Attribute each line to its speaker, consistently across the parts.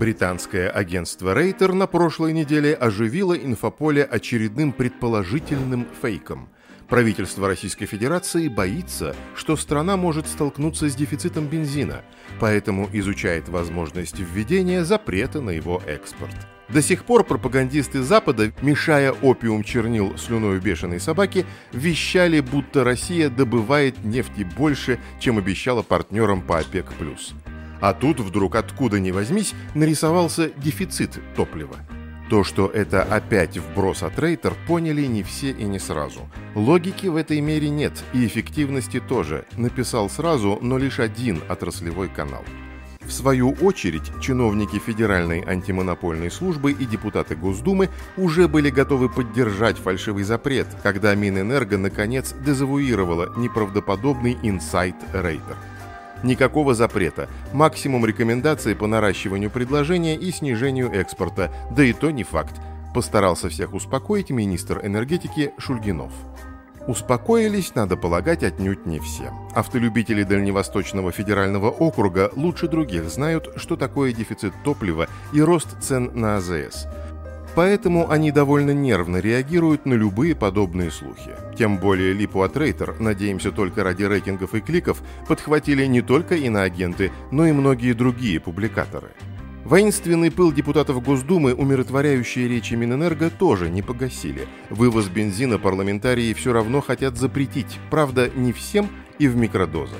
Speaker 1: Британское агентство Рейтер на прошлой неделе оживило инфополе очередным предположительным фейком. Правительство Российской Федерации боится, что страна может столкнуться с дефицитом бензина, поэтому изучает возможность введения запрета на его экспорт. До сих пор пропагандисты Запада, мешая опиум чернил слюной бешеной собаки, вещали, будто Россия добывает нефти больше, чем обещала партнерам по ОПЕК+. А тут вдруг откуда ни возьмись нарисовался дефицит топлива. То, что это опять вброс от Рейтер, поняли не все и не сразу. Логики в этой мере нет, и эффективности тоже. Написал сразу, но лишь один отраслевой канал. В свою очередь, чиновники Федеральной антимонопольной службы и депутаты Госдумы уже были готовы поддержать фальшивый запрет, когда Минэнерго наконец дезавуировала неправдоподобный инсайт Рейтер. Никакого запрета, максимум рекомендаций по наращиванию предложения и снижению экспорта, да и то не факт, постарался всех успокоить министр энергетики Шульгинов. Успокоились, надо полагать, отнюдь не все. Автолюбители Дальневосточного федерального округа лучше других знают, что такое дефицит топлива и рост цен на АЗС. Поэтому они довольно нервно реагируют на любые подобные слухи. Тем более Липу от Рейтер, надеемся только ради рейтингов и кликов, подхватили не только иноагенты, но и многие другие публикаторы. Воинственный пыл депутатов Госдумы, умиротворяющие речи Минэнерго, тоже не погасили. Вывоз бензина парламентарии все равно хотят запретить, правда, не всем и в микродозах.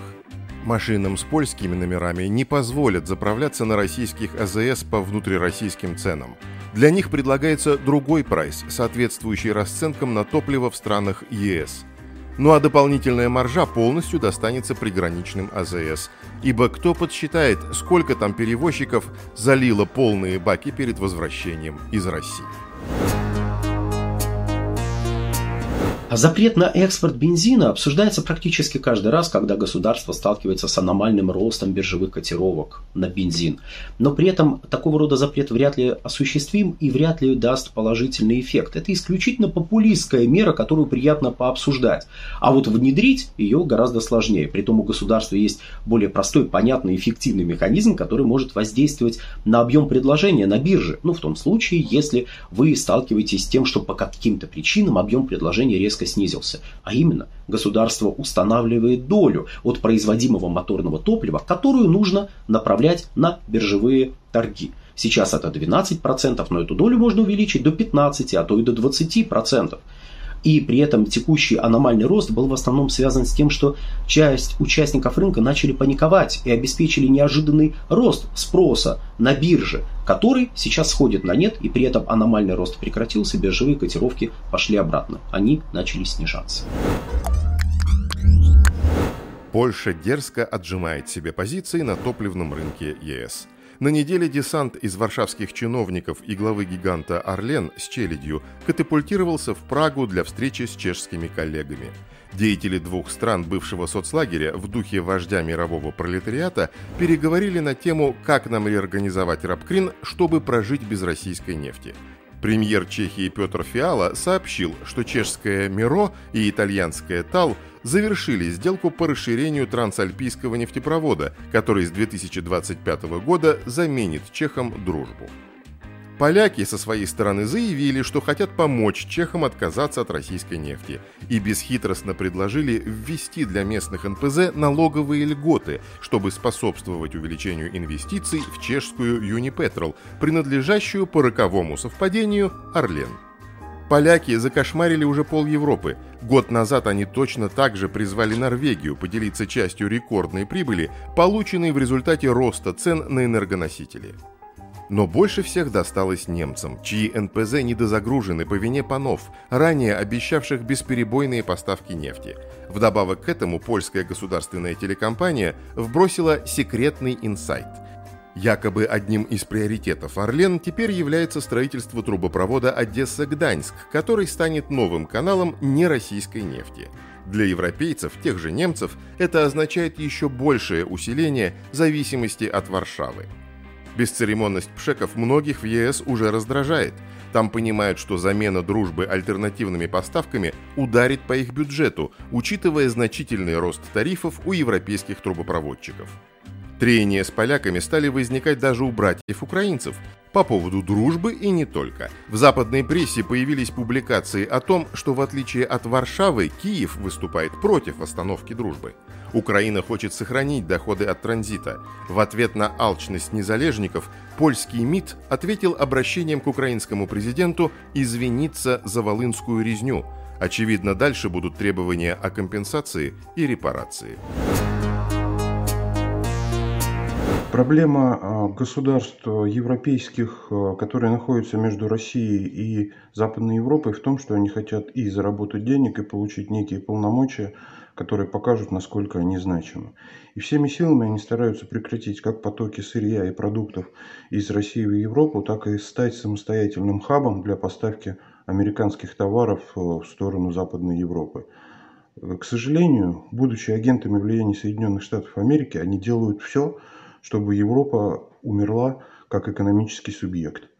Speaker 1: Машинам с польскими номерами не позволят заправляться на российских АЗС по внутрироссийским ценам. Для них предлагается другой прайс, соответствующий расценкам на топливо в странах ЕС – ну а дополнительная маржа полностью достанется приграничным АЗС. Ибо кто подсчитает, сколько там перевозчиков залило полные баки перед возвращением из России?
Speaker 2: А запрет на экспорт бензина обсуждается практически каждый раз, когда государство сталкивается с аномальным ростом биржевых котировок на бензин. Но при этом такого рода запрет вряд ли осуществим и вряд ли даст положительный эффект. Это исключительно популистская мера, которую приятно пообсуждать. А вот внедрить ее гораздо сложнее. Притом у государства есть более простой, понятный, эффективный механизм, который может воздействовать на объем предложения на бирже. Ну, в том случае, если вы сталкиваетесь с тем, что по каким-то причинам объем предложения резко резко снизился. А именно, государство устанавливает долю от производимого моторного топлива, которую нужно направлять на биржевые торги. Сейчас это 12%, но эту долю можно увеличить до 15%, а то и до 20%. И при этом текущий аномальный рост был в основном связан с тем, что часть участников рынка начали паниковать и обеспечили неожиданный рост спроса на бирже, который сейчас сходит на нет, и при этом аномальный рост прекратился, биржевые котировки пошли обратно. Они начали снижаться.
Speaker 1: Польша дерзко отжимает себе позиции на топливном рынке ЕС – на неделе десант из варшавских чиновников и главы гиганта Орлен с челядью катапультировался в Прагу для встречи с чешскими коллегами. Деятели двух стран бывшего соцлагеря в духе вождя мирового пролетариата переговорили на тему, как нам реорганизовать Рабкрин, чтобы прожить без российской нефти. Премьер Чехии Петр Фиала сообщил, что чешская «Миро» и итальянская «Тал» завершили сделку по расширению трансальпийского нефтепровода, который с 2025 года заменит чехам дружбу. Поляки со своей стороны заявили, что хотят помочь чехам отказаться от российской нефти и бесхитростно предложили ввести для местных НПЗ налоговые льготы, чтобы способствовать увеличению инвестиций в чешскую Юнипетрол, принадлежащую по роковому совпадению Орлен. Поляки закошмарили уже пол Европы. Год назад они точно так же призвали Норвегию поделиться частью рекордной прибыли, полученной в результате роста цен на энергоносители. Но больше всех досталось немцам, чьи НПЗ недозагружены по вине панов, ранее обещавших бесперебойные поставки нефти. Вдобавок к этому польская государственная телекомпания вбросила секретный инсайт. Якобы одним из приоритетов Орлен теперь является строительство трубопровода Одесса-Гданьск, который станет новым каналом нероссийской нефти. Для европейцев, тех же немцев, это означает еще большее усиление зависимости от Варшавы. Бесцеремонность пшеков многих в ЕС уже раздражает. Там понимают, что замена дружбы альтернативными поставками ударит по их бюджету, учитывая значительный рост тарифов у европейских трубопроводчиков. Трения с поляками стали возникать даже у братьев-украинцев по поводу дружбы и не только. В западной прессе появились публикации о том, что в отличие от Варшавы, Киев выступает против остановки дружбы. Украина хочет сохранить доходы от транзита. В ответ на алчность незалежников польский МИД ответил обращением к украинскому президенту извиниться за волынскую резню. Очевидно, дальше будут требования о компенсации и репарации.
Speaker 3: Проблема а, государств европейских, а, которые находятся между Россией и Западной Европой, в том, что они хотят и заработать денег, и получить некие полномочия, которые покажут, насколько они значимы. И всеми силами они стараются прекратить как потоки сырья и продуктов из России в Европу, так и стать самостоятельным хабом для поставки американских товаров э, в сторону Западной Европы. К сожалению, будучи агентами влияния Соединенных Штатов Америки, они делают все, чтобы Европа умерла как экономический субъект.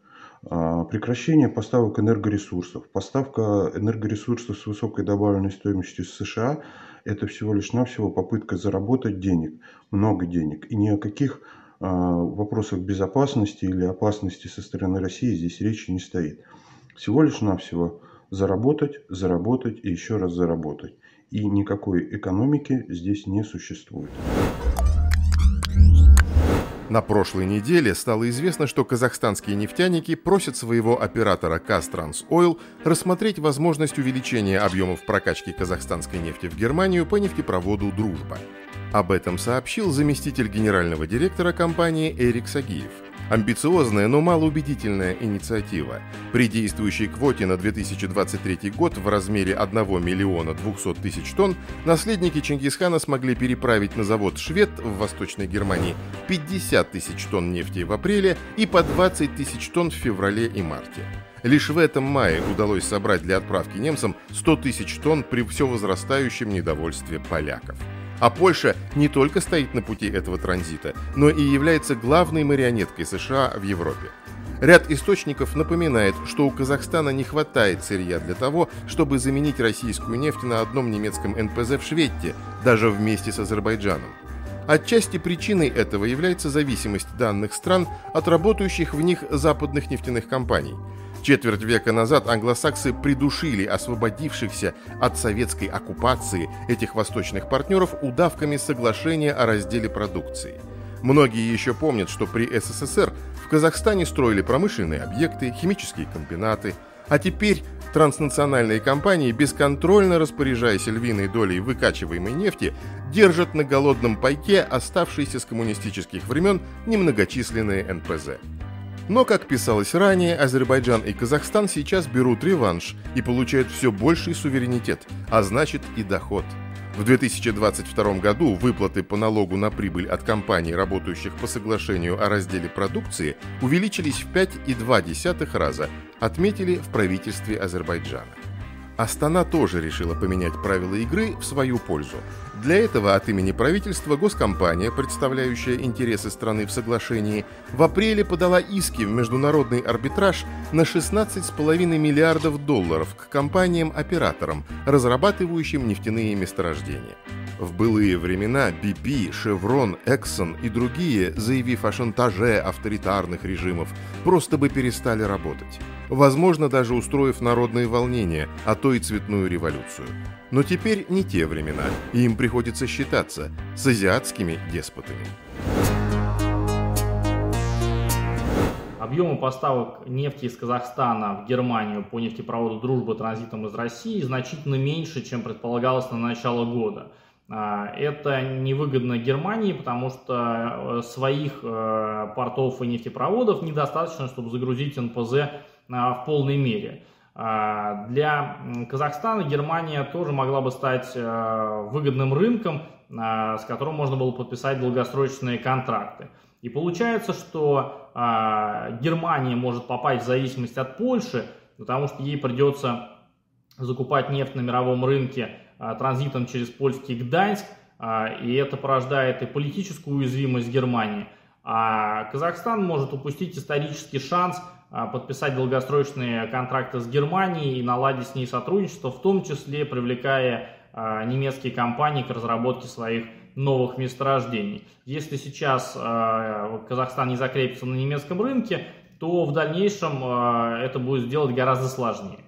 Speaker 3: А, прекращение поставок энергоресурсов. Поставка энергоресурсов с высокой добавленной стоимостью с США – это всего лишь навсего попытка заработать денег, много денег. И ни о каких а, вопросах безопасности или опасности со стороны России здесь речи не стоит. Всего лишь навсего заработать, заработать и еще раз заработать. И никакой экономики здесь не существует.
Speaker 1: На прошлой неделе стало известно, что казахстанские нефтяники просят своего оператора Казтрансойл рассмотреть возможность увеличения объемов прокачки казахстанской нефти в Германию по нефтепроводу «Дружба». Об этом сообщил заместитель генерального директора компании Эрик Сагиев – Амбициозная, но малоубедительная инициатива. При действующей квоте на 2023 год в размере 1 миллиона 200 тысяч тонн наследники Чингисхана смогли переправить на завод «Швед» в Восточной Германии 50 тысяч тонн нефти в апреле и по 20 тысяч тонн в феврале и марте. Лишь в этом мае удалось собрать для отправки немцам 100 тысяч тонн при все возрастающем недовольстве поляков. А Польша не только стоит на пути этого транзита, но и является главной марионеткой США в Европе. Ряд источников напоминает, что у Казахстана не хватает сырья для того, чтобы заменить российскую нефть на одном немецком НПЗ в Шведте, даже вместе с Азербайджаном. Отчасти причиной этого является зависимость данных стран от работающих в них западных нефтяных компаний – Четверть века назад англосаксы придушили освободившихся от советской оккупации этих восточных партнеров удавками соглашения о разделе продукции. Многие еще помнят, что при СССР в Казахстане строили промышленные объекты, химические комбинаты, а теперь транснациональные компании, бесконтрольно распоряжаясь львиной долей выкачиваемой нефти, держат на голодном пайке оставшиеся с коммунистических времен немногочисленные НПЗ. Но, как писалось ранее, Азербайджан и Казахстан сейчас берут реванш и получают все больший суверенитет, а значит и доход. В 2022 году выплаты по налогу на прибыль от компаний, работающих по соглашению о разделе продукции, увеличились в 5,2 раза, отметили в правительстве Азербайджана. Астана тоже решила поменять правила игры в свою пользу. Для этого от имени правительства госкомпания, представляющая интересы страны в соглашении, в апреле подала иски в международный арбитраж на 16,5 миллиардов долларов к компаниям-операторам, разрабатывающим нефтяные месторождения. В былые времена BP, Chevron, Exxon и другие, заявив о шантаже авторитарных режимов, просто бы перестали работать возможно, даже устроив народные волнения, а то и цветную революцию. Но теперь не те времена, и им приходится считаться с азиатскими деспотами.
Speaker 4: Объемы поставок нефти из Казахстана в Германию по нефтепроводу «Дружба» транзитом из России значительно меньше, чем предполагалось на начало года. А, это невыгодно Германии, потому что э, своих э, портов и нефтепроводов недостаточно, чтобы загрузить НПЗ а, в полной мере. А, для Казахстана Германия тоже могла бы стать а, выгодным рынком, с которым можно было подписать долгосрочные контракты. И получается, что Германия может попасть в зависимость от Польши, потому что ей придется закупать нефть на мировом рынке транзитом через польский Гданьск, и это порождает и политическую уязвимость Германии. А Казахстан может упустить исторический шанс а, а, подписать долгосрочные контракты с Германией и наладить с ней сотрудничество, в том числе привлекая а, немецкие компании к разработке своих новых месторождений. Если сейчас а, Казахстан не закрепится на немецком рынке, то в дальнейшем это будет сделать гораздо сложнее.